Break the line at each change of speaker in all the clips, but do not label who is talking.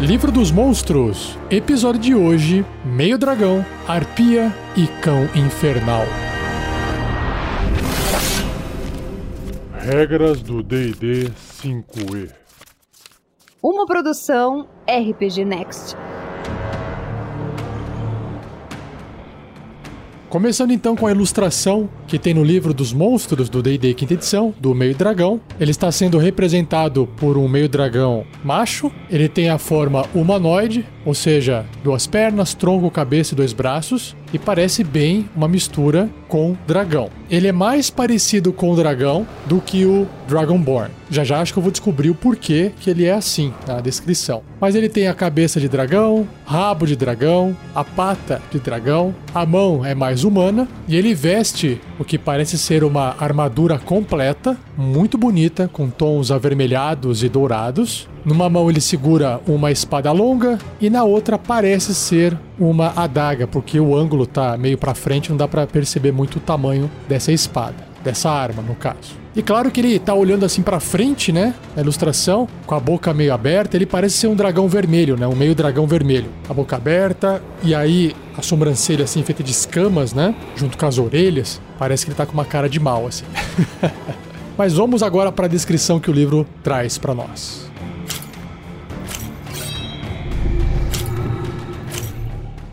Livro dos Monstros, episódio de hoje: Meio Dragão, Arpia e Cão Infernal.
Regras do DD 5E.
Uma produção RPG Next.
Começando então com a ilustração que tem no livro dos monstros do D&D quinta edição, do meio dragão. Ele está sendo representado por um meio dragão macho. Ele tem a forma humanoide, ou seja, duas pernas, tronco, cabeça e dois braços, e parece bem uma mistura com dragão. Ele é mais parecido com o dragão do que o Dragonborn. Já já acho que eu vou descobrir o porquê que ele é assim na descrição. Mas ele tem a cabeça de dragão, rabo de dragão, a pata de dragão, a mão é mais humana e ele veste o que parece ser uma armadura completa, muito bonita, com tons avermelhados e dourados. Numa mão ele segura uma espada longa e na outra parece ser uma adaga, porque o ângulo tá meio para frente, não dá para perceber muito o tamanho dessa espada, dessa arma no caso. E claro que ele tá olhando assim para frente, né? Na ilustração, com a boca meio aberta, ele parece ser um dragão vermelho, né? Um meio dragão vermelho. A boca aberta e aí a sobrancelha assim feita de escamas, né? Junto com as orelhas. Parece que ele tá com uma cara de mal assim. Mas vamos agora para a descrição que o livro traz para nós.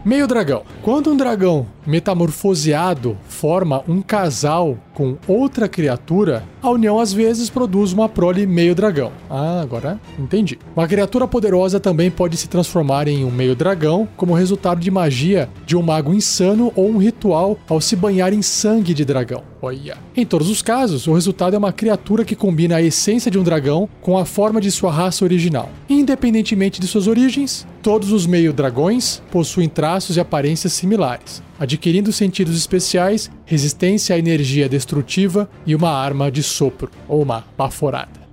Meio dragão. Quando um dragão metamorfoseado forma um casal com outra criatura, a união às vezes produz uma prole meio dragão. Ah, agora entendi. Uma criatura poderosa também pode se transformar em um meio dragão como resultado de magia de um mago insano ou um ritual ao se banhar em sangue de dragão. Olha. Em todos os casos, o resultado é uma criatura que combina a essência de um dragão com a forma de sua raça original. Independentemente de suas origens, todos os meio dragões possuem traços e aparências similares adquirindo sentidos especiais, resistência à energia destrutiva e uma arma de sopro, ou uma baforada.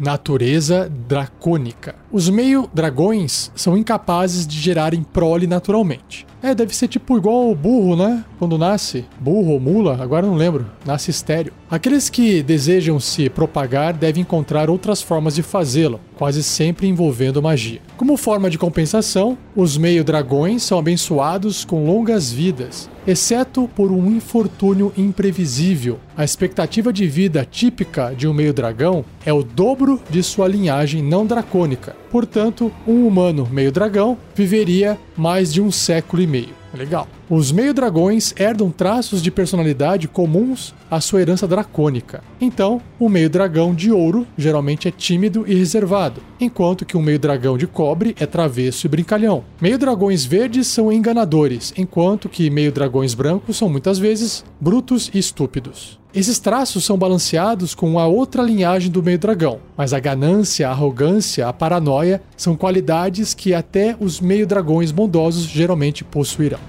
Natureza dracônica. Os meio-dragões são incapazes de gerarem prole naturalmente. É, deve ser tipo igual o burro, né? Quando nasce. Burro ou mula, agora não lembro. Nasce estéreo. Aqueles que desejam se propagar devem encontrar outras formas de fazê-lo, quase sempre envolvendo magia. Como forma de compensação, os meio-dragões são abençoados com longas vidas, exceto por um infortúnio imprevisível. A expectativa de vida típica de um meio-dragão é o dobro de sua linhagem não dracônica. Portanto, um humano meio-dragão viveria mais de um século e meio. Legal. Os meio-dragões herdam traços de personalidade comuns à sua herança dracônica. Então, o meio-dragão de ouro geralmente é tímido e reservado, enquanto que o meio-dragão de cobre é travesso e brincalhão. Meio-dragões verdes são enganadores, enquanto que meio-dragões brancos são muitas vezes brutos e estúpidos. Esses traços são balanceados com a outra linhagem do meio dragão, mas a ganância, a arrogância, a paranoia são qualidades que até os meio dragões bondosos geralmente possuirão.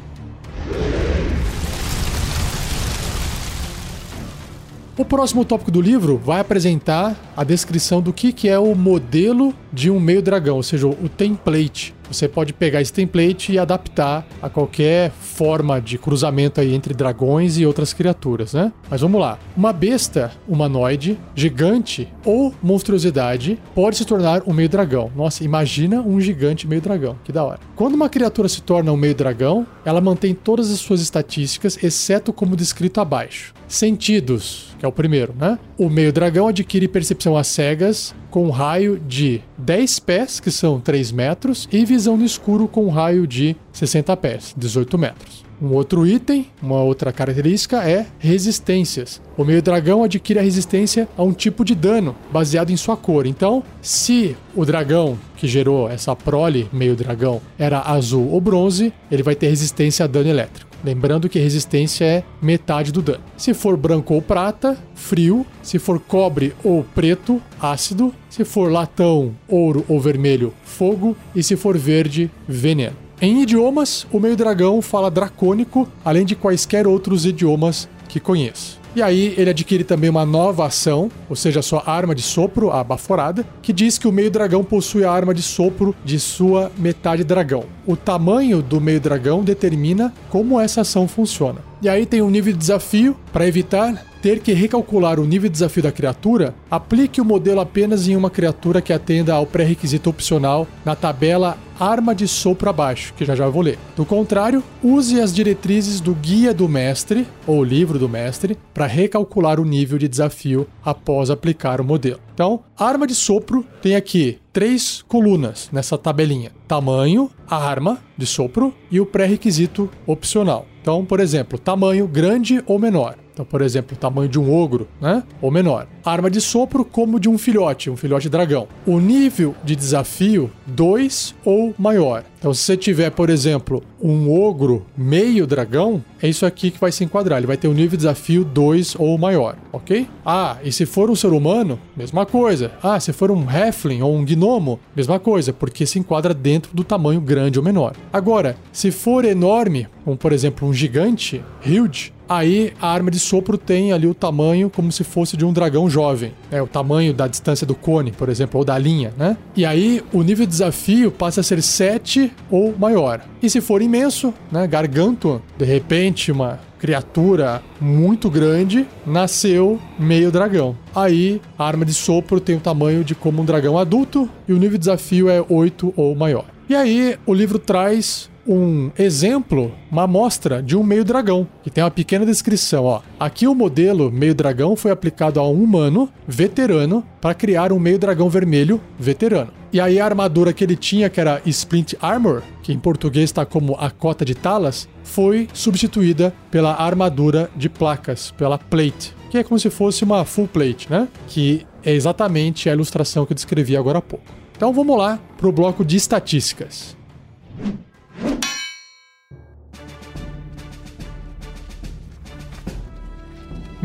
O próximo tópico do livro vai apresentar a descrição do que, que é o modelo de um meio dragão, ou seja, o template. Você pode pegar esse template e adaptar a qualquer forma de cruzamento aí entre dragões e outras criaturas, né? Mas vamos lá. Uma besta humanoide, gigante ou monstruosidade pode se tornar um meio dragão. Nossa, imagina um gigante meio dragão, que da hora. Quando uma criatura se torna um meio dragão, ela mantém todas as suas estatísticas, exceto como descrito abaixo. Sentidos, que é o primeiro, né? O meio dragão adquire percepção às cegas com um raio de 10 pés, que são 3 metros, e visão no escuro com um raio de 60 pés, 18 metros. Um outro item, uma outra característica é resistências. O meio dragão adquire a resistência a um tipo de dano baseado em sua cor. Então, se o dragão que gerou essa prole meio dragão era azul ou bronze, ele vai ter resistência a dano elétrico. Lembrando que resistência é metade do dano. Se for branco ou prata, frio. Se for cobre ou preto, ácido. Se for latão, ouro ou vermelho, fogo. E se for verde, veneno. Em idiomas, o meio dragão fala dracônico, além de quaisquer outros idiomas que conheço. E aí ele adquire também uma nova ação, ou seja, sua arma de sopro, a baforada, que diz que o meio dragão possui a arma de sopro de sua metade dragão. O tamanho do meio dragão determina como essa ação funciona. E aí tem um nível de desafio para evitar ter que recalcular o nível de desafio da criatura, aplique o modelo apenas em uma criatura que atenda ao pré-requisito opcional na tabela arma de sopro abaixo, que já já vou ler. Do contrário, use as diretrizes do guia do mestre ou livro do mestre para recalcular o nível de desafio após aplicar o modelo. Então, arma de sopro tem aqui três colunas nessa tabelinha: tamanho, arma de sopro e o pré-requisito opcional. Então, por exemplo, tamanho grande ou menor. Então, por exemplo, o tamanho de um ogro, né? Ou menor. Arma de sopro como de um filhote, um filhote dragão. O nível de desafio 2 ou maior. Então, se você tiver, por exemplo, um ogro meio dragão, é isso aqui que vai se enquadrar. Ele vai ter um nível de desafio 2 ou maior, ok? Ah, e se for um ser humano, mesma coisa. Ah, se for um halfling ou um gnomo, mesma coisa, porque se enquadra dentro do tamanho grande ou menor. Agora, se for enorme, como por exemplo um gigante, huge, Aí a arma de sopro tem ali o tamanho como se fosse de um dragão jovem. É o tamanho da distância do cone, por exemplo, ou da linha, né? E aí o nível de desafio passa a ser 7 ou maior. E se for imenso, né, garganto, de repente uma criatura muito grande, nasceu meio dragão. Aí a arma de sopro tem o tamanho de como um dragão adulto e o nível de desafio é 8 ou maior. E aí o livro traz um exemplo, uma amostra de um meio dragão, que tem uma pequena descrição, ó. Aqui o modelo meio dragão foi aplicado a um humano veterano para criar um meio dragão vermelho veterano. E aí a armadura que ele tinha, que era Splint Armor, que em português está como a cota de talas, foi substituída pela armadura de placas, pela plate, que é como se fosse uma full plate, né? Que é exatamente a ilustração que eu descrevi agora há pouco. Então vamos lá para o bloco de estatísticas.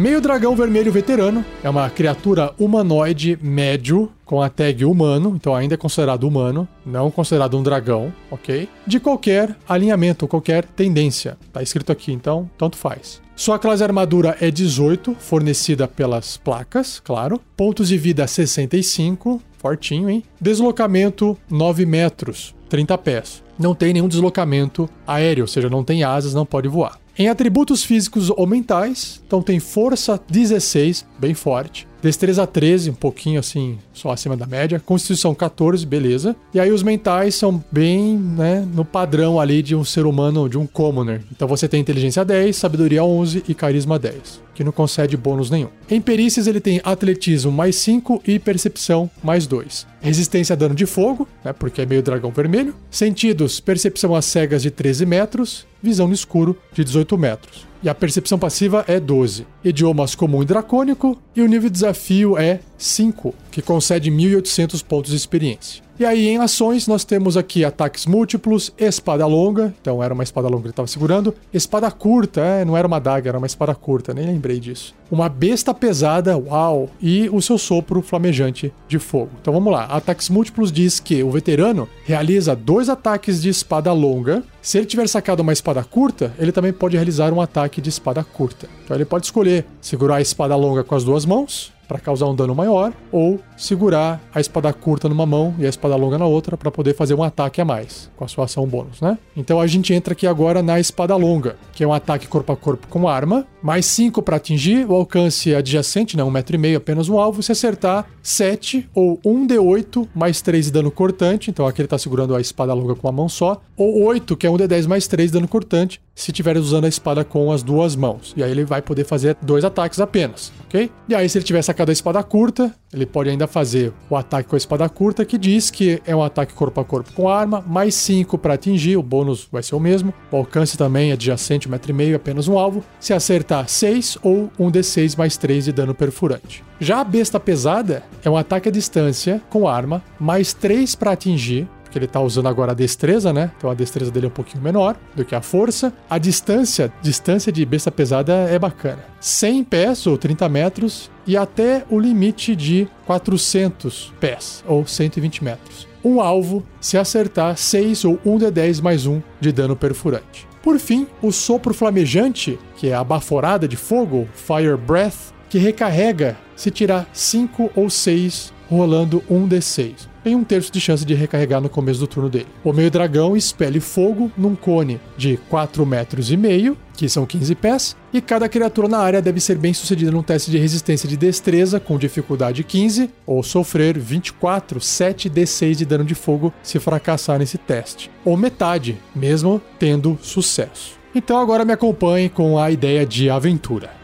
Meio dragão vermelho veterano é uma criatura humanoide médio com a tag humano, então ainda é considerado humano, não considerado um dragão, ok? De qualquer alinhamento, qualquer tendência. Tá escrito aqui, então tanto faz. Sua classe armadura é 18, fornecida pelas placas, claro. Pontos de vida 65, fortinho, hein? Deslocamento 9 metros, 30 pés. Não tem nenhum deslocamento aéreo, ou seja, não tem asas, não pode voar. Em atributos físicos ou mentais, então tem força 16, bem forte. Destreza 13, um pouquinho assim, só acima da média. Constituição 14, beleza. E aí os mentais são bem, né, no padrão ali de um ser humano, de um commoner. Então você tem inteligência 10, sabedoria 11 e carisma 10, que não concede bônus nenhum. Em perícias ele tem atletismo mais 5 e percepção mais 2. Resistência a dano de fogo, né, porque é meio dragão vermelho. Sentidos, percepção às cegas de 13 metros, visão no escuro de 18 metros e a percepção passiva é 12. Idiomas comum e dracônico, e o nível de desafio é 5, que concede 1.800 pontos de experiência. E aí, em ações, nós temos aqui ataques múltiplos, espada longa, então era uma espada longa que ele estava segurando, espada curta, é, não era uma daga, era uma espada curta, nem lembrei disso. Uma besta pesada, uau, e o seu sopro flamejante de fogo. Então vamos lá, ataques múltiplos diz que o veterano realiza dois ataques de espada longa. Se ele tiver sacado uma espada curta, ele também pode realizar um ataque de espada curta. Então ele pode escolher segurar a espada longa com as duas mãos para causar um dano maior, ou segurar a espada curta numa mão e a espada longa na outra para poder fazer um ataque a mais, com a sua ação bônus, né? Então a gente entra aqui agora na espada longa, que é um ataque corpo a corpo com arma, mais 5 para atingir, o alcance adjacente, né? Um metro e meio apenas um alvo, se acertar 7 ou 1 D8 mais 3 de dano cortante, então aqui ele tá segurando a espada longa com uma mão só, ou 8, que é um D10 mais 3 de dano cortante, se estiver usando a espada com as duas mãos. E aí ele vai poder fazer dois ataques apenas, ok? E aí se ele tiver essa da espada curta, ele pode ainda fazer o ataque com a espada curta, que diz que é um ataque corpo a corpo com arma, mais 5 para atingir, o bônus vai ser o mesmo. O alcance também é adjacente, 1,5m, apenas um alvo. Se acertar 6 ou um D6 mais 3 de dano perfurante. Já a besta pesada é um ataque à distância com arma, mais 3 para atingir, porque ele tá usando agora a destreza, né? Então a destreza dele é um pouquinho menor do que a força. A distância, distância de besta pesada é bacana. 100 pés ou 30 metros e até o limite de 400 pés ou 120 metros. Um alvo se acertar 6 ou 1 de 10 mais 1 de dano perfurante. Por fim, o sopro flamejante, que é a baforada de fogo, Fire Breath, que recarrega se tirar 5 ou 6 rolando um D6. Tem um terço de chance de recarregar no começo do turno dele. O meio dragão expele fogo num cone de 4 metros e meio, que são 15 pés, e cada criatura na área deve ser bem sucedida num teste de resistência de destreza com dificuldade 15 ou sofrer 24 7d6 de dano de fogo se fracassar nesse teste, ou metade, mesmo tendo sucesso. Então agora me acompanhe com a ideia de aventura.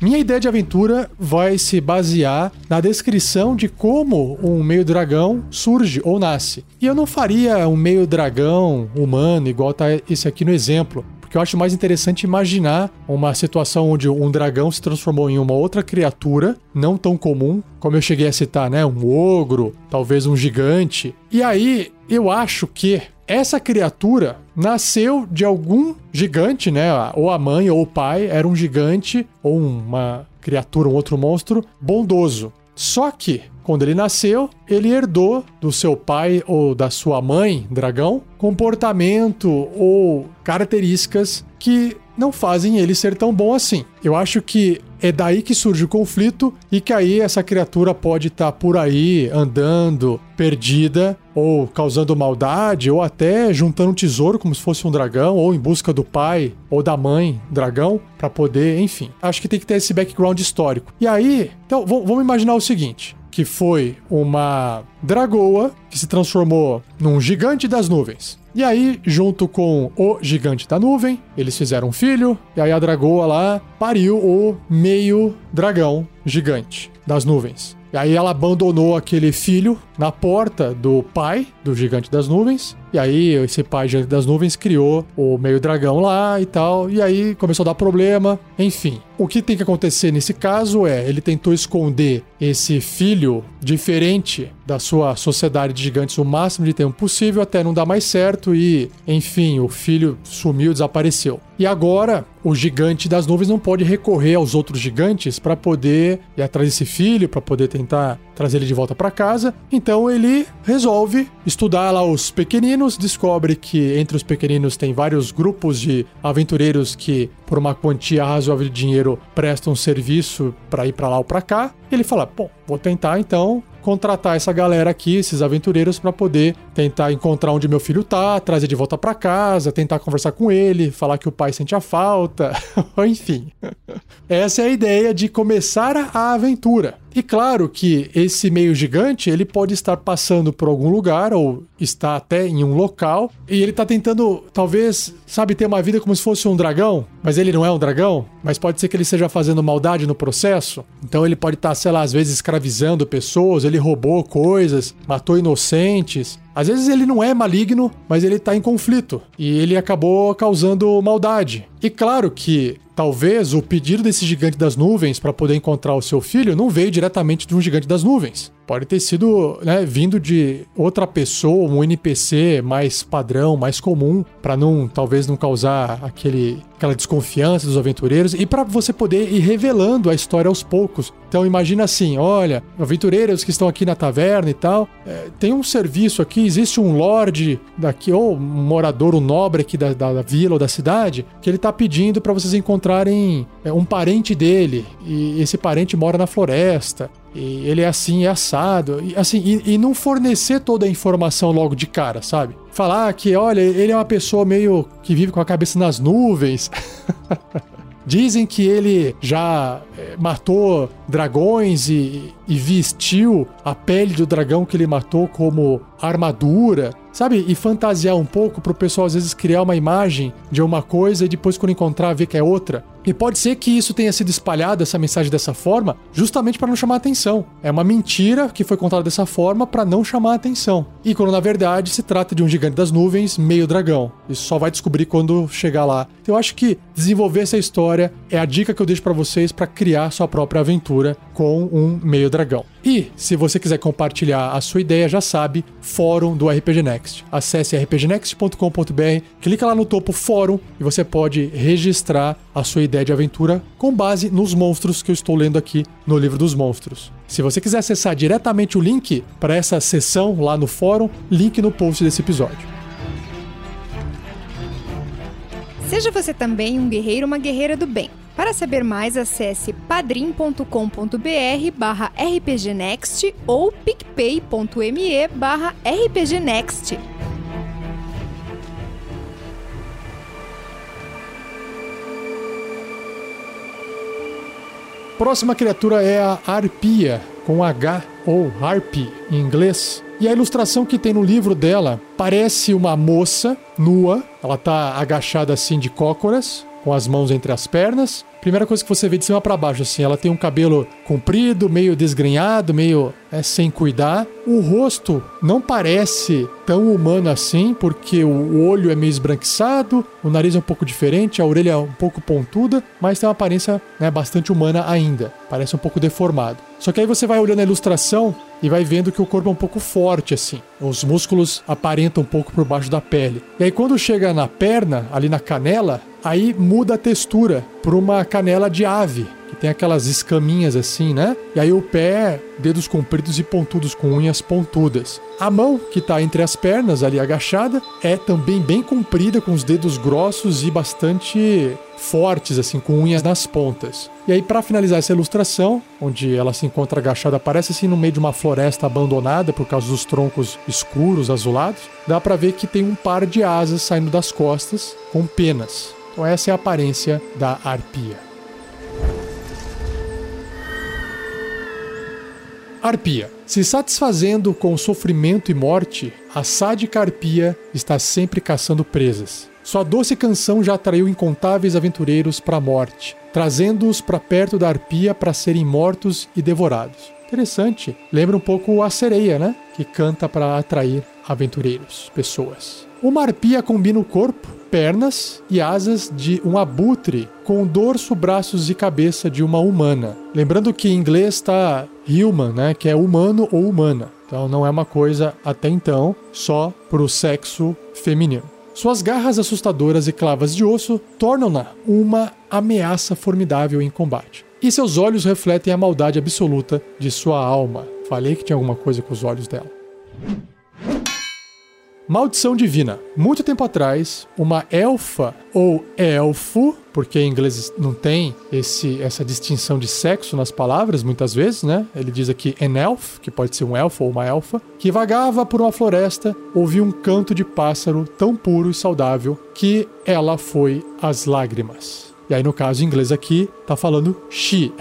Minha ideia de aventura vai se basear na descrição de como um meio dragão surge ou nasce. E eu não faria um meio dragão humano igual tá esse aqui no exemplo, porque eu acho mais interessante imaginar uma situação onde um dragão se transformou em uma outra criatura, não tão comum, como eu cheguei a citar, né? Um ogro, talvez um gigante. E aí eu acho que essa criatura nasceu de algum gigante, né? Ou a mãe ou o pai era um gigante ou uma criatura, um outro monstro bondoso. Só que, quando ele nasceu, ele herdou do seu pai ou da sua mãe, dragão, comportamento ou características que não fazem ele ser tão bom assim. Eu acho que é daí que surge o conflito e que aí essa criatura pode estar tá por aí andando perdida ou causando maldade ou até juntando um tesouro como se fosse um dragão ou em busca do pai ou da mãe dragão para poder, enfim. Acho que tem que ter esse background histórico. E aí, então vamos imaginar o seguinte, que foi uma dragoa que se transformou num gigante das nuvens. E aí, junto com o gigante da nuvem, eles fizeram um filho, e aí a dragoa lá pariu o meio dragão gigante das nuvens. E aí ela abandonou aquele filho na porta do pai do gigante das nuvens. E aí esse pai gigante das nuvens criou o meio dragão lá e tal. E aí começou a dar problema. Enfim, o que tem que acontecer nesse caso é ele tentou esconder esse filho diferente da sua sociedade de gigantes o máximo de tempo possível até não dar mais certo e, enfim, o filho sumiu, desapareceu. E agora o gigante das nuvens não pode recorrer aos outros gigantes para poder ir atrás desse filho, para poder tentar trazer ele de volta para casa. Então ele resolve estudar lá os pequeninos, descobre que entre os pequeninos tem vários grupos de aventureiros que, por uma quantia razoável de dinheiro, prestam serviço para ir para lá ou para cá. Ele fala: "Bom, vou tentar então contratar essa galera aqui, esses aventureiros, para poder tentar encontrar onde meu filho tá, trazer de volta para casa, tentar conversar com ele, falar que o pai sente a falta, enfim. Essa é a ideia de começar a aventura. E claro que esse meio gigante, ele pode estar passando por algum lugar ou está até em um local e ele está tentando, talvez, sabe, ter uma vida como se fosse um dragão, mas ele não é um dragão, mas pode ser que ele esteja fazendo maldade no processo. Então ele pode estar, sei lá, às vezes escravizando pessoas, ele roubou coisas, matou inocentes. Às vezes ele não é maligno, mas ele está em conflito e ele acabou causando maldade. E claro que talvez o pedido desse gigante das nuvens para poder encontrar o seu filho não veio diretamente de um gigante das nuvens. Pode ter sido né, vindo de outra pessoa, um NPC mais padrão, mais comum, para não talvez não causar aquele, aquela desconfiança dos aventureiros e para você poder ir revelando a história aos poucos. Então imagina assim, olha, aventureiros que estão aqui na taverna e tal, é, tem um serviço aqui, existe um lord daqui ou um morador, um nobre aqui da, da, da vila ou da cidade que ele está pedindo para vocês encontrarem é, um parente dele e esse parente mora na floresta e ele é assim, é assado, e, assim, e, e, não fornecer toda a informação logo de cara, sabe? Falar que, olha, ele é uma pessoa meio que vive com a cabeça nas nuvens. Dizem que ele já é, matou dragões e, e, vestiu a pele do dragão que ele matou como armadura, sabe? E fantasiar um pouco para o pessoal às vezes criar uma imagem de uma coisa e depois quando encontrar ver que é outra. E pode ser que isso tenha sido espalhado, essa mensagem dessa forma, justamente para não chamar atenção. É uma mentira que foi contada dessa forma para não chamar atenção. E quando na verdade se trata de um gigante das nuvens, meio dragão. Isso só vai descobrir quando chegar lá. Então eu acho que desenvolver essa história é a dica que eu deixo para vocês para criar sua própria aventura com um meio dragão. E se você quiser compartilhar a sua ideia, já sabe, fórum do RPG Next. Acesse rpgnext.com.br, clica lá no topo fórum e você pode registrar a sua ideia de aventura com base nos monstros que eu estou lendo aqui no livro dos monstros. Se você quiser acessar diretamente o link para essa sessão lá no fórum, link no post desse episódio.
Seja você também um guerreiro ou uma guerreira do bem.
Para saber mais, acesse padrim.com.br barra rpgnext ou picpay.me barra rpgnext.
Próxima criatura é a Arpia, com H ou Harpy em inglês. E a ilustração que tem no livro dela parece uma moça nua, ela tá agachada assim de cócoras, com as mãos entre as pernas. Primeira coisa que você vê de cima para baixo, assim, ela tem um cabelo comprido, meio desgrenhado, meio é, sem cuidar. O rosto não parece tão humano assim, porque o olho é meio esbranquiçado, o nariz é um pouco diferente, a orelha é um pouco pontuda, mas tem uma aparência né, bastante humana ainda. Parece um pouco deformado. Só que aí você vai olhando a ilustração e vai vendo que o corpo é um pouco forte assim. Os músculos aparentam um pouco por baixo da pele. E aí quando chega na perna, ali na canela, aí muda a textura para uma canela de ave, que tem aquelas escaminhas assim, né? E aí o pé, dedos compridos e pontudos com unhas pontudas. A mão, que está entre as pernas ali agachada, é também bem comprida com os dedos grossos e bastante fortes assim, com unhas nas pontas. E aí para finalizar essa ilustração, onde ela se encontra agachada, parece assim no meio de uma floresta abandonada por causa dos troncos escuros, azulados, dá para ver que tem um par de asas saindo das costas com penas. Então essa é a aparência da arpia. Arpia. Se satisfazendo com sofrimento e morte, a sádica arpia está sempre caçando presas. Sua doce canção já atraiu incontáveis aventureiros para a morte, trazendo-os para perto da arpia para serem mortos e devorados. Interessante. Lembra um pouco a sereia, né? Que canta para atrair aventureiros, pessoas. Uma arpia combina o corpo, pernas e asas de um abutre com dorso, braços e cabeça de uma humana. Lembrando que em inglês está human, né, que é humano ou humana. Então não é uma coisa até então só para o sexo feminino. Suas garras assustadoras e clavas de osso tornam-na uma ameaça formidável em combate. E seus olhos refletem a maldade absoluta de sua alma. Falei que tinha alguma coisa com os olhos dela. Maldição divina. Muito tempo atrás, uma elfa ou elfo, porque em inglês não tem esse, essa distinção de sexo nas palavras, muitas vezes, né? Ele diz aqui an elf, que pode ser um elfo ou uma elfa, que vagava por uma floresta, ouviu um canto de pássaro tão puro e saudável que ela foi às lágrimas. E aí, no caso em inglês aqui, tá falando she.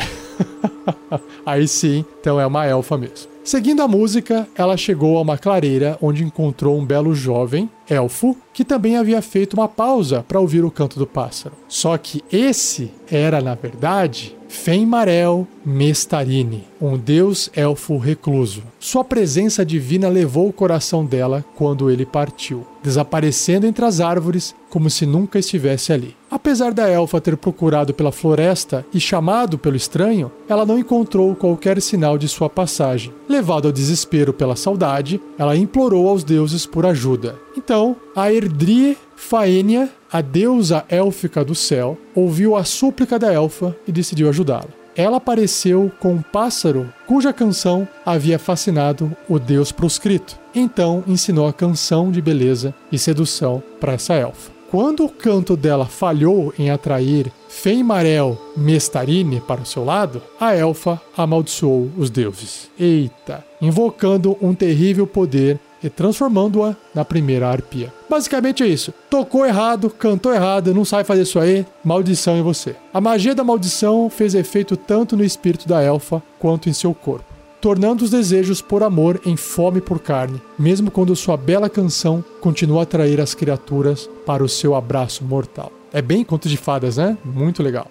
aí sim, então é uma elfa mesmo. Seguindo a música, ela chegou a uma clareira onde encontrou um belo jovem, elfo, que também havia feito uma pausa para ouvir o canto do pássaro. Só que esse era, na verdade, Fenmarel Mestarini, um deus elfo recluso. Sua presença divina levou o coração dela quando ele partiu, desaparecendo entre as árvores como se nunca estivesse ali. Apesar da elfa ter procurado pela floresta e chamado pelo estranho, ela não encontrou qualquer sinal de sua passagem. Levado ao desespero pela saudade, ela implorou aos deuses por ajuda. Então, a Erdrie Faênia, a deusa élfica do céu, ouviu a súplica da elfa e decidiu ajudá-la. Ela apareceu com um pássaro cuja canção havia fascinado o deus proscrito. Então ensinou a canção de beleza e sedução para essa elfa. Quando o canto dela falhou em atrair Feimarel Mestarine para o seu lado, a elfa amaldiçoou os deuses. Eita! Invocando um terrível poder e transformando-a na primeira arpia. Basicamente é isso. Tocou errado, cantou errado, não sabe fazer isso aí, maldição em você. A magia da maldição fez efeito tanto no espírito da elfa quanto em seu corpo. Tornando os desejos por amor em fome por carne, mesmo quando sua bela canção continua a atrair as criaturas para o seu abraço mortal. É bem conto de fadas, né? Muito legal.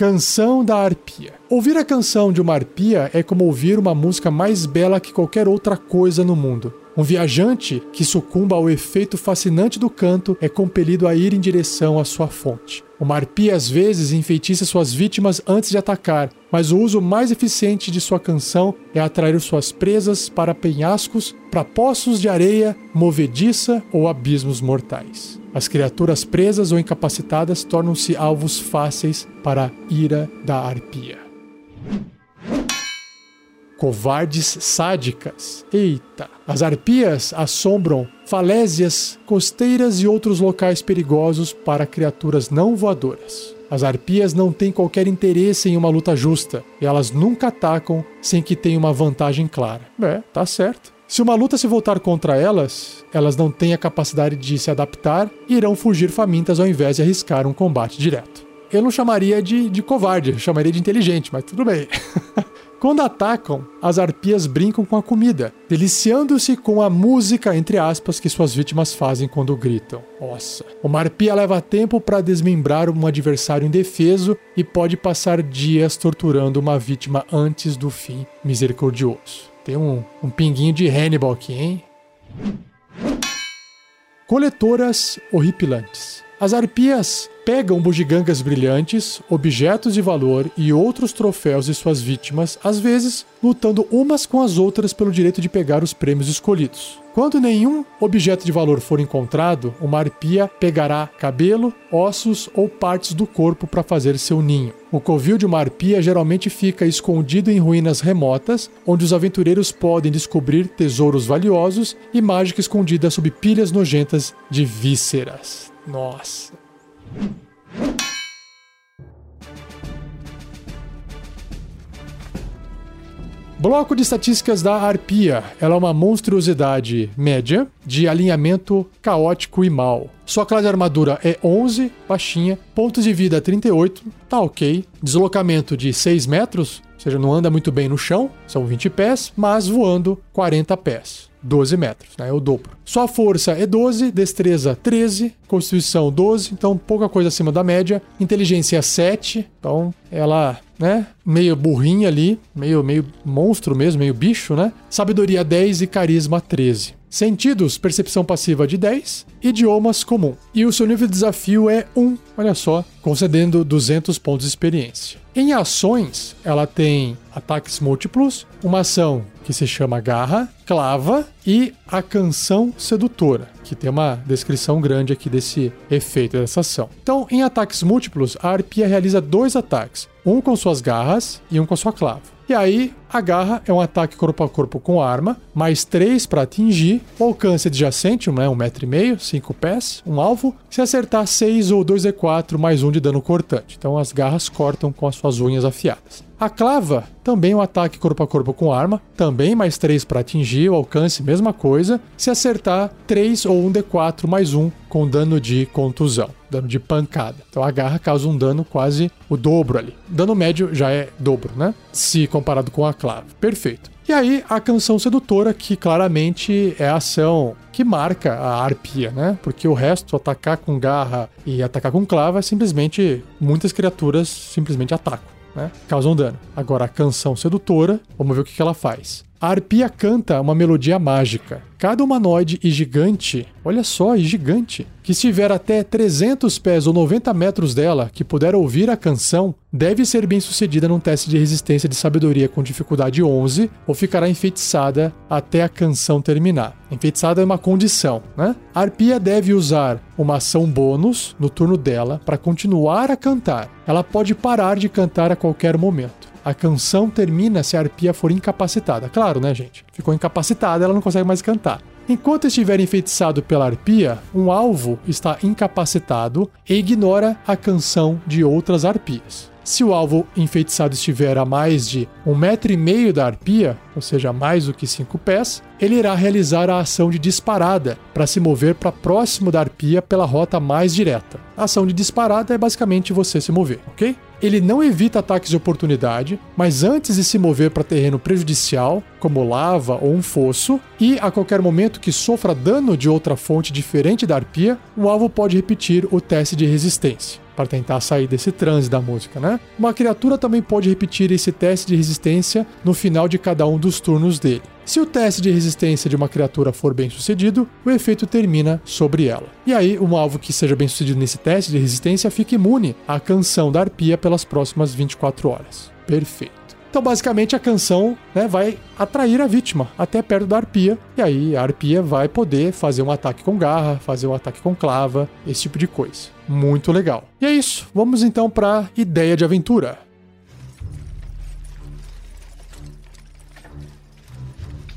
Canção da Arpia. Ouvir a canção de uma arpia é como ouvir uma música mais bela que qualquer outra coisa no mundo. Um viajante que sucumba ao efeito fascinante do canto é compelido a ir em direção à sua fonte. Uma arpia às vezes enfeitiça suas vítimas antes de atacar, mas o uso mais eficiente de sua canção é atrair suas presas para penhascos, para poços de areia, movediça ou abismos mortais. As criaturas presas ou incapacitadas tornam-se alvos fáceis para a ira da arpia. covardes sádicas. Eita! As arpias assombram falésias costeiras e outros locais perigosos para criaturas não voadoras. As arpias não têm qualquer interesse em uma luta justa e elas nunca atacam sem que tenha uma vantagem clara. É, tá certo. Se uma luta se voltar contra elas, elas não têm a capacidade de se adaptar e irão fugir famintas ao invés de arriscar um combate direto. Eu não chamaria de, de covarde, chamaria de inteligente, mas tudo bem. Quando atacam, as arpias brincam com a comida, deliciando-se com a música, entre aspas, que suas vítimas fazem quando gritam. Nossa. Uma arpia leva tempo para desmembrar um adversário indefeso e pode passar dias torturando uma vítima antes do fim misericordioso. Tem um, um pinguinho de Hannibal aqui, hein? Coletoras horripilantes. As arpias pegam bugigangas brilhantes, objetos de valor e outros troféus de suas vítimas, às vezes lutando umas com as outras pelo direito de pegar os prêmios escolhidos. Quando nenhum objeto de valor for encontrado, uma arpia pegará cabelo, ossos ou partes do corpo para fazer seu ninho. O covil de uma arpia geralmente fica escondido em ruínas remotas, onde os aventureiros podem descobrir tesouros valiosos e mágica escondida sob pilhas nojentas de vísceras. Nossa. Bloco de estatísticas da Arpia. Ela é uma monstruosidade média de alinhamento caótico e mal. Sua classe de armadura é 11, baixinha. Pontos de vida 38, tá ok. Deslocamento de 6 metros, ou seja, não anda muito bem no chão, são 20 pés, mas voando 40 pés. 12 metros, né? É o dobro. Sua força é 12, destreza 13, constituição 12, então pouca coisa acima da média. Inteligência 7, então ela, né, meio burrinha ali, meio meio monstro mesmo, meio bicho, né? Sabedoria 10 e carisma 13. Sentidos, percepção passiva de 10, idiomas comum. E o seu nível de desafio é 1, olha só, concedendo 200 pontos de experiência. Em ações, ela tem ataques múltiplos, uma ação que se chama Garra, Clava e a Canção Sedutora, que tem uma descrição grande aqui desse efeito, dessa ação. Então, em ataques múltiplos, a arpia realiza dois ataques, um com suas garras e um com sua clava. E aí, a garra é um ataque corpo a corpo com arma, mais 3 para atingir, o alcance adjacente, né, um metro e meio, 5 pés, um alvo, se acertar 6 ou 2d4, mais 1 de dano cortante. Então as garras cortam com as suas unhas afiadas. A clava, também um ataque corpo a corpo com arma, também mais 3 para atingir, o alcance, mesma coisa, se acertar 3 ou 1d4 mais 1 com dano de contusão, dano de pancada. Então a garra causa um dano quase o dobro ali. Dano médio já é dobro, né? Se comparado com a clava. Perfeito. E aí, a canção sedutora, que claramente é a ação que marca a arpia, né? Porque o resto, atacar com garra e atacar com clava, simplesmente muitas criaturas simplesmente atacam, né? Causam dano. Agora, a canção sedutora, vamos ver o que ela faz. A arpia canta uma melodia mágica. Cada humanoide e gigante, olha só, e gigante, que estiver até 300 pés ou 90 metros dela, que puder ouvir a canção, deve ser bem sucedida num teste de resistência de sabedoria com dificuldade 11 ou ficará enfeitiçada até a canção terminar. Enfeitiçada é uma condição, né? A arpia deve usar uma ação bônus no turno dela para continuar a cantar. Ela pode parar de cantar a qualquer momento. A canção termina se a arpia for incapacitada. Claro, né, gente? Ficou incapacitada, ela não consegue mais cantar. Enquanto estiver enfeitiçado pela arpia, um alvo está incapacitado e ignora a canção de outras arpias. Se o alvo enfeitiçado estiver a mais de um metro e meio da arpia, ou seja, mais do que cinco pés, ele irá realizar a ação de disparada para se mover para próximo da arpia pela rota mais direta. A ação de disparada é basicamente você se mover, ok? Ele não evita ataques de oportunidade, mas antes de se mover para terreno prejudicial, como lava ou um fosso, e a qualquer momento que sofra dano de outra fonte diferente da arpia, o alvo pode repetir o teste de resistência para tentar sair desse transe da música, né? Uma criatura também pode repetir esse teste de resistência no final de cada um dos turnos dele. Se o teste de resistência de uma criatura for bem sucedido, o efeito termina sobre ela. E aí, um alvo que seja bem sucedido nesse teste de resistência fica imune à canção da arpia pelas próximas 24 horas. Perfeito. Então, basicamente, a canção né, vai atrair a vítima até perto da arpia, e aí a arpia vai poder fazer um ataque com garra, fazer um ataque com clava, esse tipo de coisa. Muito legal. E é isso. Vamos então para ideia de aventura.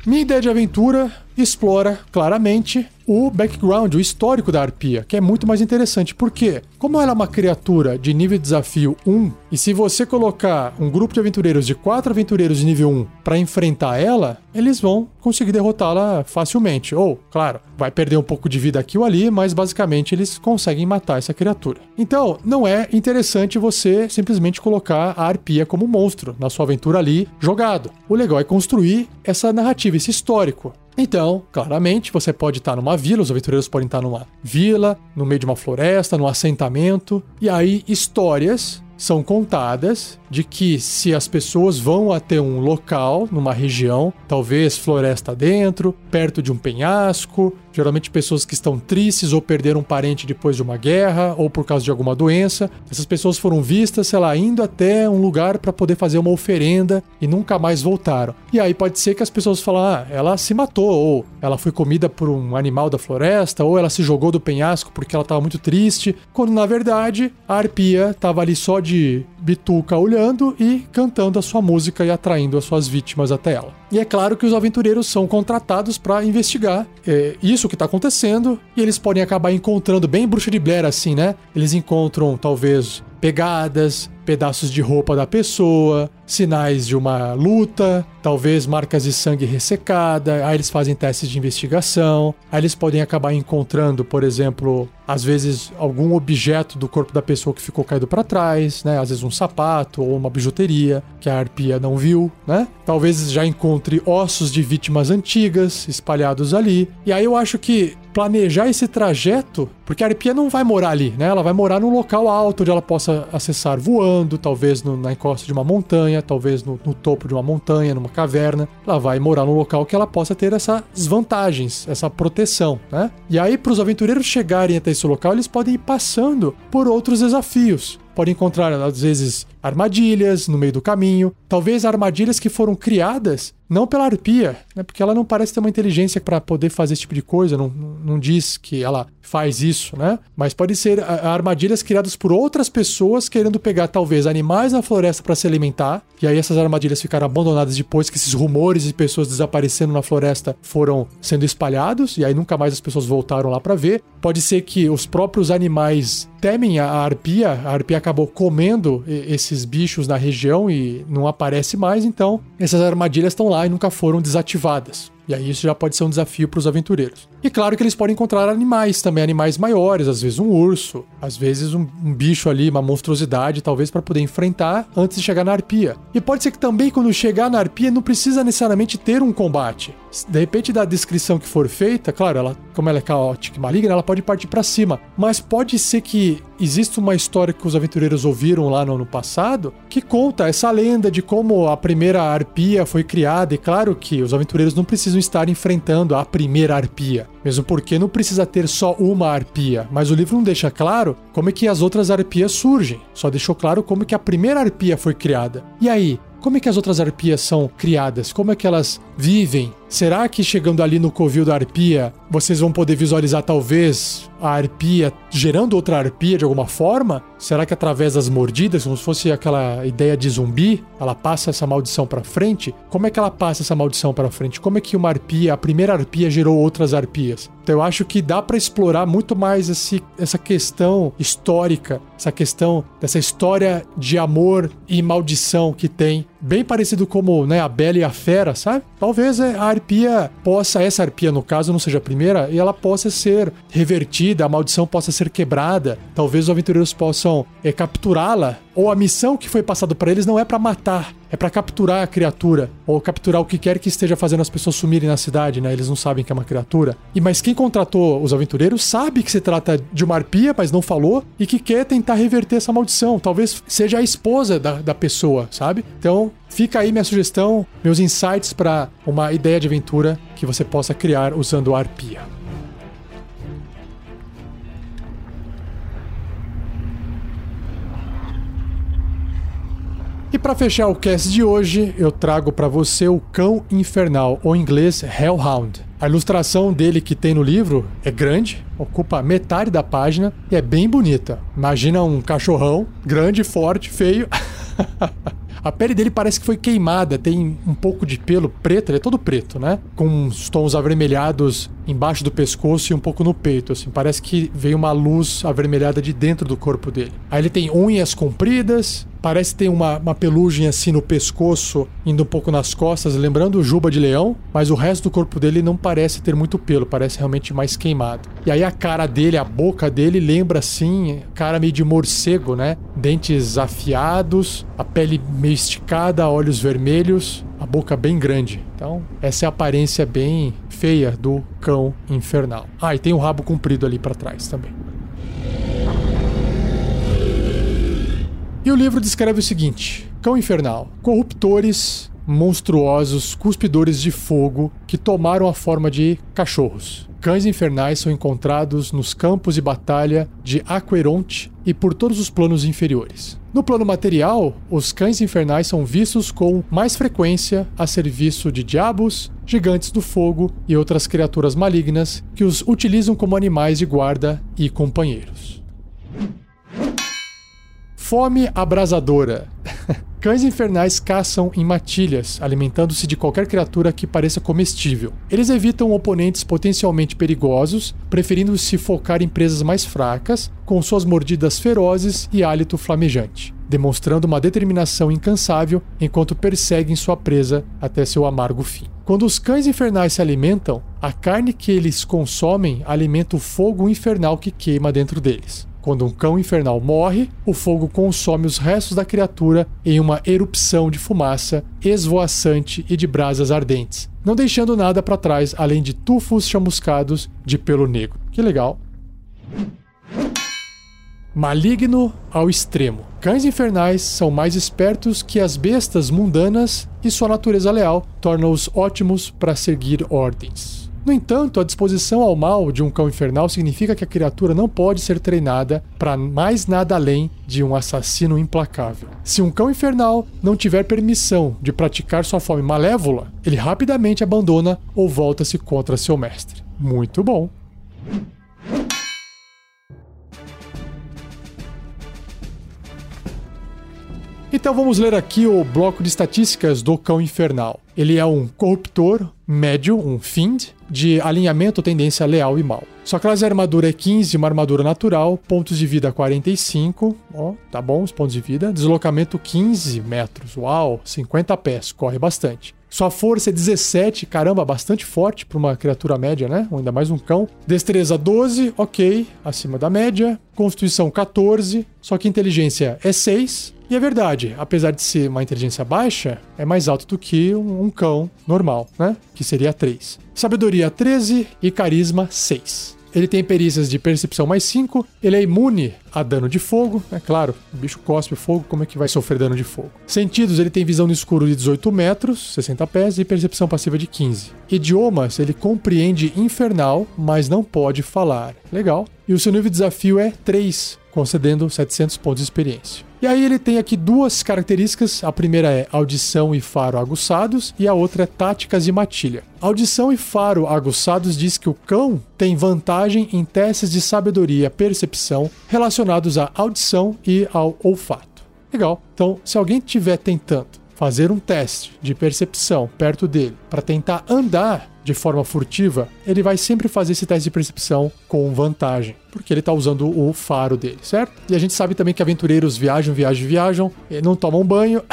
Minha ideia de aventura explora claramente o background, o histórico da arpia, que é muito mais interessante. Por quê? Como ela é uma criatura de nível de desafio 1, e se você colocar um grupo de aventureiros de quatro aventureiros de nível 1 para enfrentar ela, eles vão conseguir derrotá-la facilmente. Ou, claro, vai perder um pouco de vida aqui ou ali, mas basicamente eles conseguem matar essa criatura. Então, não é interessante você simplesmente colocar a arpia como monstro na sua aventura ali jogado. O legal é construir essa narrativa, esse histórico. Então, claramente, você pode estar numa vila, os aventureiros podem estar numa vila, no meio de uma floresta, num assentamento, e aí histórias são contadas de que se as pessoas vão até um local, numa região, talvez floresta dentro, perto de um penhasco, geralmente pessoas que estão tristes ou perderam um parente depois de uma guerra ou por causa de alguma doença. Essas pessoas foram vistas, sei lá, indo até um lugar para poder fazer uma oferenda e nunca mais voltaram. E aí pode ser que as pessoas falem, ah, ela se matou, ou ela foi comida por um animal da floresta, ou ela se jogou do penhasco porque ela estava muito triste, quando na verdade a arpia estava ali só de bituca olhando e cantando a sua música e atraindo as suas vítimas até ela. E é claro que os aventureiros são contratados para investigar é, isso que está acontecendo e eles podem acabar encontrando, bem bruxa de Blair assim, né? Eles encontram talvez pegadas, pedaços de roupa da pessoa, sinais de uma luta, talvez marcas de sangue ressecada. Aí eles fazem testes de investigação. Aí eles podem acabar encontrando, por exemplo, às vezes algum objeto do corpo da pessoa que ficou caído para trás, né? Às vezes um sapato ou uma bijuteria que a arpia não viu, né? Talvez já encontre ossos de vítimas antigas espalhados ali. E aí eu acho que planejar esse trajeto, porque a arpia não vai morar ali, né? Ela vai morar num local alto onde ela possa acessar voando, talvez no, na encosta de uma montanha, talvez no, no, topo de uma montanha, numa caverna. Ela vai morar num local que ela possa ter essas vantagens, essa proteção, né? E aí, para os aventureiros chegarem até esse local, eles podem ir passando por outros desafios pode encontrar, às vezes, armadilhas no meio do caminho, talvez armadilhas que foram criadas não pela arpia, né? porque ela não parece ter uma inteligência para poder fazer esse tipo de coisa, não, não diz que ela faz isso, né? Mas pode ser armadilhas criadas por outras pessoas querendo pegar talvez animais na floresta para se alimentar, e aí essas armadilhas ficaram abandonadas depois que esses rumores de pessoas desaparecendo na floresta foram sendo espalhados, e aí nunca mais as pessoas voltaram lá para ver. Pode ser que os próprios animais temem a arpia, a arpia acabou comendo esses bichos na região e não aparece mais, então essas armadilhas estão lá e nunca foram desativadas. E aí isso já pode ser um desafio para os aventureiros. E claro que eles podem encontrar animais também, animais maiores, às vezes um urso, às vezes um, um bicho ali, uma monstruosidade, talvez para poder enfrentar antes de chegar na arpia. E pode ser que também quando chegar na arpia não precisa necessariamente ter um combate. De repente da descrição que for feita, claro, ela, como ela é caótica e maligna, ela pode partir para cima, mas pode ser que exista uma história que os aventureiros ouviram lá no ano passado que conta essa lenda de como a primeira arpia foi criada. E claro que os aventureiros não precisam estar enfrentando a primeira arpia, mesmo porque não precisa ter só uma arpia. Mas o livro não deixa claro como é que as outras arpias surgem, só deixou claro como é que a primeira arpia foi criada. E aí, como é que as outras arpias são criadas? Como é que elas vivem? Será que chegando ali no covil da arpia, vocês vão poder visualizar talvez a arpia gerando outra arpia de alguma forma? Será que através das mordidas, como se fosse aquela ideia de zumbi, ela passa essa maldição para frente? Como é que ela passa essa maldição para frente? Como é que uma arpia, a primeira arpia gerou outras arpias? Então eu acho que dá para explorar muito mais esse, essa questão histórica, essa questão dessa história de amor e maldição que tem, bem parecido como né, a Bela e a Fera, sabe? Talvez a arpia possa, essa arpia no caso não seja a primeira, e ela possa ser revertida, a maldição possa ser quebrada. Talvez os aventureiros possam é, capturá-la ou a missão que foi passada para eles não é para matar, é para capturar a criatura ou capturar o que quer que esteja fazendo as pessoas sumirem na cidade, né? Eles não sabem que é uma criatura. E mas quem contratou os aventureiros sabe que se trata de uma arpia, mas não falou e que quer tentar reverter essa maldição. Talvez seja a esposa da, da pessoa, sabe? Então Fica aí minha sugestão, meus insights para uma ideia de aventura que você possa criar usando a arpia. E para fechar o cast de hoje, eu trago para você o Cão Infernal, ou em inglês Hellhound. A ilustração dele que tem no livro é grande, ocupa metade da página e é bem bonita. Imagina um cachorrão grande, forte, feio. A pele dele parece que foi queimada, tem um pouco de pelo preto, ele é todo preto, né? Com uns tons avermelhados embaixo do pescoço e um pouco no peito, assim. Parece que veio uma luz avermelhada de dentro do corpo dele. Aí ele tem unhas compridas, Parece ter uma, uma pelugem assim no pescoço, indo um pouco nas costas, lembrando o Juba de Leão, mas o resto do corpo dele não parece ter muito pelo, parece realmente mais queimado. E aí a cara dele, a boca dele lembra assim, cara meio de morcego, né? Dentes afiados, a pele meio esticada, olhos vermelhos, a boca bem grande. Então, essa é a aparência bem feia do cão infernal. Ah, e tem um rabo comprido ali para trás também. E o livro descreve o seguinte: Cão Infernal. Corruptores monstruosos, cuspidores de fogo que tomaram a forma de cachorros. Cães infernais são encontrados nos campos de batalha de Aqueronte e por todos os planos inferiores. No plano material, os cães infernais são vistos com mais frequência a serviço de diabos, gigantes do fogo e outras criaturas malignas que os utilizam como animais de guarda e companheiros. Fome abrasadora. Cães infernais caçam em matilhas, alimentando-se de qualquer criatura que pareça comestível. Eles evitam oponentes potencialmente perigosos, preferindo se focar em presas mais fracas, com suas mordidas ferozes e hálito flamejante, demonstrando uma determinação incansável enquanto perseguem sua presa até seu amargo fim. Quando os cães infernais se alimentam, a carne que eles consomem alimenta o fogo infernal que queima dentro deles. Quando um cão infernal morre, o fogo consome os restos da criatura em uma erupção de fumaça esvoaçante e de brasas ardentes, não deixando nada para trás além de tufos chamuscados de pelo negro. Que legal. Maligno ao extremo. Cães infernais são mais espertos que as bestas mundanas e sua natureza leal torna-os ótimos para seguir ordens. No entanto, a disposição ao mal de um cão infernal significa que a criatura não pode ser treinada para mais nada além de um assassino implacável. Se um cão infernal não tiver permissão de praticar sua fome malévola, ele rapidamente abandona ou volta-se contra seu mestre. Muito bom. Então vamos ler aqui o bloco de estatísticas do cão infernal. Ele é um corruptor médio, um fiend, de alinhamento tendência leal e mal. Sua classe de armadura é 15, uma armadura natural, pontos de vida 45, ó, tá bom, os pontos de vida. Deslocamento 15 metros, uau, 50 pés, corre bastante. Sua força é 17, caramba, bastante forte para uma criatura média, né? Ou ainda mais um cão. Destreza 12, ok, acima da média. Constituição 14, só que inteligência é 6. E é verdade, apesar de ser uma inteligência baixa, é mais alto do que um, cão normal, né? Que seria 3. Sabedoria 13 e carisma 6. Ele tem perícias de percepção mais 5. Ele é imune a dano de fogo. É claro, o bicho cospe fogo, como é que vai sofrer dano de fogo? Sentidos, ele tem visão no escuro de 18 metros, 60 pés, e percepção passiva de 15. Idiomas, ele compreende infernal, mas não pode falar. Legal. E o seu nível de desafio é 3, concedendo 700 pontos de experiência. E aí ele tem aqui duas características. A primeira é audição e faro aguçados e a outra é táticas e matilha. Audição e faro aguçados diz que o cão tem vantagem em testes de sabedoria percepção relacionados à audição e ao olfato. Legal. Então, se alguém estiver tentando fazer um teste de percepção perto dele para tentar andar de forma furtiva, ele vai sempre fazer esse teste de percepção com vantagem, porque ele está usando o faro dele, certo? E a gente sabe também que aventureiros viajam, viajam, viajam, não tomam banho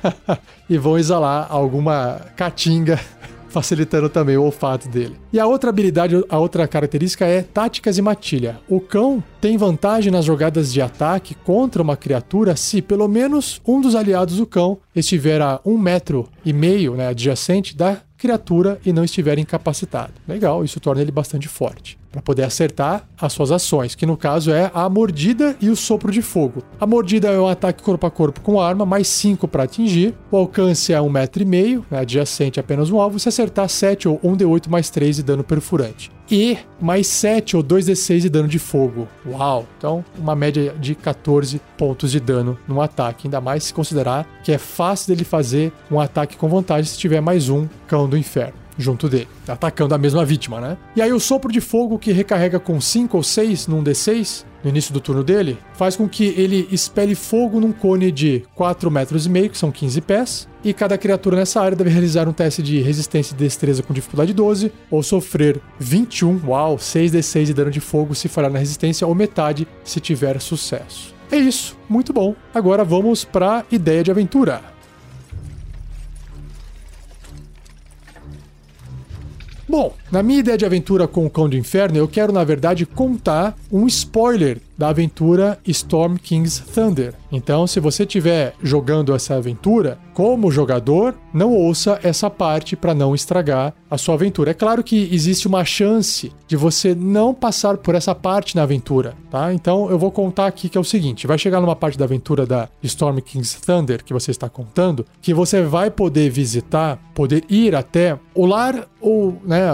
e vão exalar alguma catinga facilitando também o olfato dele. E a outra habilidade, a outra característica é táticas e matilha. O cão tem vantagem nas jogadas de ataque contra uma criatura se pelo menos um dos aliados do cão estiver a um metro e meio né, adjacente da criatura e não estiver incapacitado. Legal, isso torna ele bastante forte para poder acertar as suas ações, que no caso é a mordida e o sopro de fogo. A mordida é um ataque corpo a corpo com arma, mais 5 para atingir. O alcance é 1,5 um metro, né, adjacente apenas um alvo. Se acertar 7 ou 1 D8 mais 3 de dano perfurante. E mais 7 ou 2d6 de dano de fogo. Uau! Então, uma média de 14 pontos de dano no ataque. Ainda mais se considerar que é fácil dele fazer um ataque com vantagem se tiver mais um cão do inferno junto dele, atacando a mesma vítima, né? E aí o sopro de fogo que recarrega com 5 ou 6 num D6 no início do turno dele, faz com que ele espelhe fogo num cone de 4 metros e meio, que são 15 pés, e cada criatura nessa área deve realizar um teste de resistência e destreza com dificuldade 12, ou sofrer 21, uau, 6d6 de dano de fogo se falhar na resistência, ou metade se tiver sucesso. É isso, muito bom. Agora vamos para ideia de aventura. Bom, na minha ideia de aventura com o Cão do Inferno, eu quero, na verdade, contar um spoiler da aventura Storm King's Thunder. Então, se você estiver jogando essa aventura como jogador, não ouça essa parte para não estragar a sua aventura. É claro que existe uma chance de você não passar por essa parte na aventura, tá? Então, eu vou contar aqui que é o seguinte: vai chegar numa parte da aventura da Storm King's Thunder que você está contando, que você vai poder visitar, poder ir até o lar ou, né,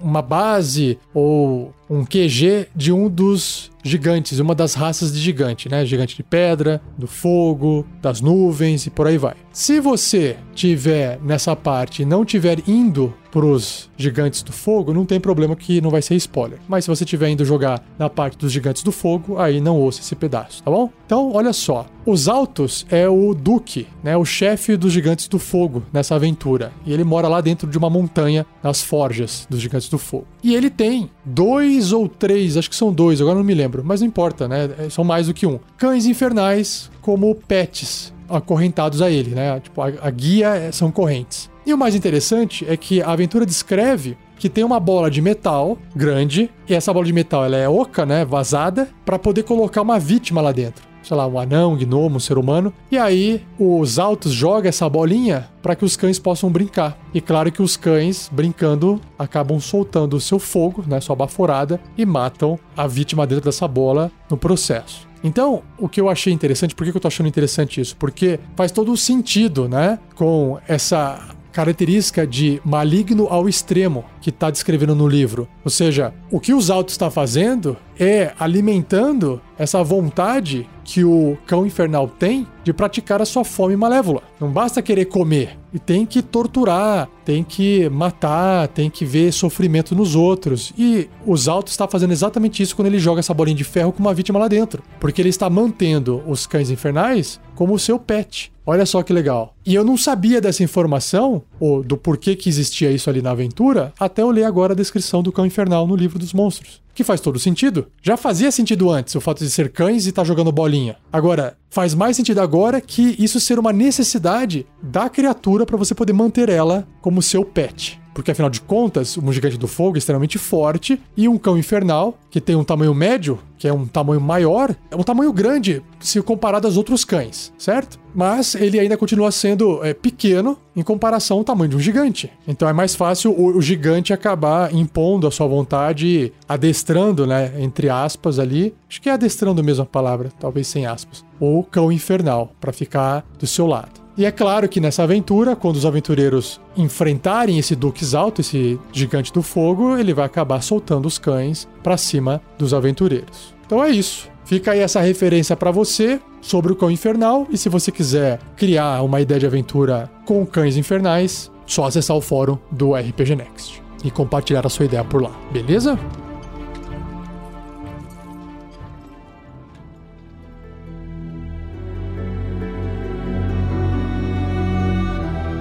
uma base ou um QG de um dos gigantes, uma das raças de gigante, né? Gigante de pedra, do fogo, das nuvens e por aí vai. Se você tiver nessa parte e não tiver indo pros gigantes do fogo, não tem problema que não vai ser spoiler. Mas se você estiver indo jogar na parte dos gigantes do fogo, aí não ouça esse pedaço, tá bom? Então, olha só. Os Altos é o Duque, né, o chefe dos gigantes do fogo nessa aventura. E ele mora lá dentro de uma montanha nas forjas dos gigantes do fogo. E ele tem dois ou três, acho que são dois, agora não me lembro, mas não importa, né? É, são mais do que um. Cães infernais como pets acorrentados a ele, né? Tipo, a, a guia é, são correntes. E o mais interessante é que a aventura descreve que tem uma bola de metal grande, e essa bola de metal ela é oca, né, vazada, para poder colocar uma vítima lá dentro. Sei lá, um anão, um gnomo, um ser humano. E aí os altos jogam essa bolinha para que os cães possam brincar. E claro que os cães, brincando, acabam soltando o seu fogo, né, sua baforada, e matam a vítima dentro dessa bola no processo. Então, o que eu achei interessante, por que eu tô achando interessante isso? Porque faz todo o sentido, né? Com essa característica de maligno ao extremo que está descrevendo no livro. Ou seja, o que os altos está fazendo é alimentando essa vontade que o cão infernal tem de praticar a sua fome malévola. Não basta querer comer, e tem que torturar, tem que matar, tem que ver sofrimento nos outros. E os altos está fazendo exatamente isso quando ele joga essa bolinha de ferro com uma vítima lá dentro, porque ele está mantendo os cães infernais como o seu pet. Olha só que legal. E eu não sabia dessa informação, ou do porquê que existia isso ali na aventura, até eu ler agora a descrição do cão infernal no livro dos monstros. Que faz todo sentido. Já fazia sentido antes o fato de ser cães e estar tá jogando bolinha. Agora, faz mais sentido agora que isso ser uma necessidade da criatura para você poder manter ela como seu pet. Porque afinal de contas, um gigante do fogo é extremamente forte e um cão infernal, que tem um tamanho médio, que é um tamanho maior, é um tamanho grande se comparado aos outros cães, certo? Mas ele ainda continua sendo é, pequeno em comparação ao tamanho de um gigante. Então é mais fácil o, o gigante acabar impondo a sua vontade, adestrando, né, entre aspas ali. Acho que é adestrando mesmo a palavra, talvez sem aspas. O cão infernal, para ficar do seu lado. E é claro que nessa aventura, quando os aventureiros enfrentarem esse Dux Alto, esse gigante do fogo, ele vai acabar soltando os cães para cima dos aventureiros. Então é isso. Fica aí essa referência para você sobre o cão infernal e se você quiser criar uma ideia de aventura com cães infernais, só acessar o fórum do RPG Next e compartilhar a sua ideia por lá, beleza?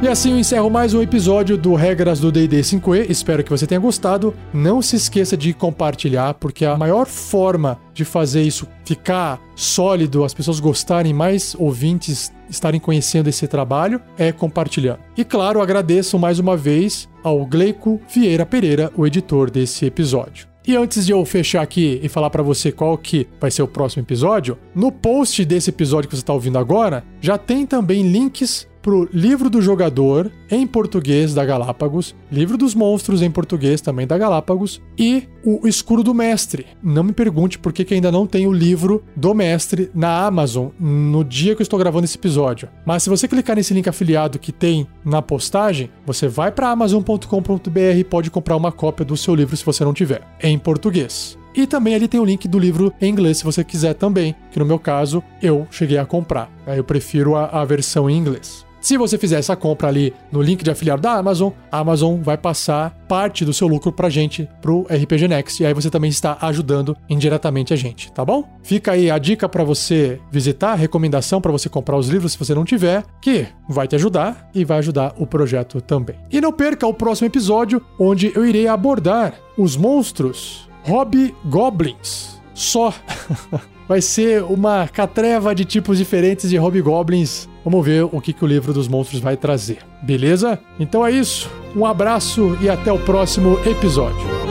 E assim eu encerro mais um episódio do Regras do D&D 5e. Espero que você tenha gostado. Não se esqueça de compartilhar, porque a maior forma de fazer isso ficar sólido, as pessoas gostarem, mais ouvintes estarem conhecendo esse trabalho, é compartilhando. E claro, agradeço mais uma vez ao Gleico Vieira Pereira, o editor desse episódio. E antes de eu fechar aqui e falar para você qual que vai ser o próximo episódio, no post desse episódio que você está ouvindo agora, já tem também links pro Livro do Jogador em português da Galápagos, Livro dos Monstros em português também da Galápagos e o Escuro do Mestre. Não me pergunte por que, que ainda não tem o livro do Mestre na Amazon no dia que eu estou gravando esse episódio. Mas se você clicar nesse link afiliado que tem na postagem, você vai para amazon.com.br e pode comprar uma cópia do seu livro se você não tiver, em português. E também ali tem o link do livro em inglês, se você quiser também, que no meu caso eu cheguei a comprar. Eu prefiro a, a versão em inglês. Se você fizer essa compra ali no link de afiliado da Amazon, a Amazon vai passar parte do seu lucro pra gente, pro RPG Next, e aí você também está ajudando indiretamente a gente, tá bom? Fica aí a dica para você visitar, recomendação para você comprar os livros se você não tiver, que vai te ajudar e vai ajudar o projeto também. E não perca o próximo episódio, onde eu irei abordar os monstros Hobgoblins. Só. vai ser uma catreva de tipos diferentes de Hobgoblins. Vamos ver o que, que o livro dos monstros vai trazer. Beleza? Então é isso. Um abraço e até o próximo episódio.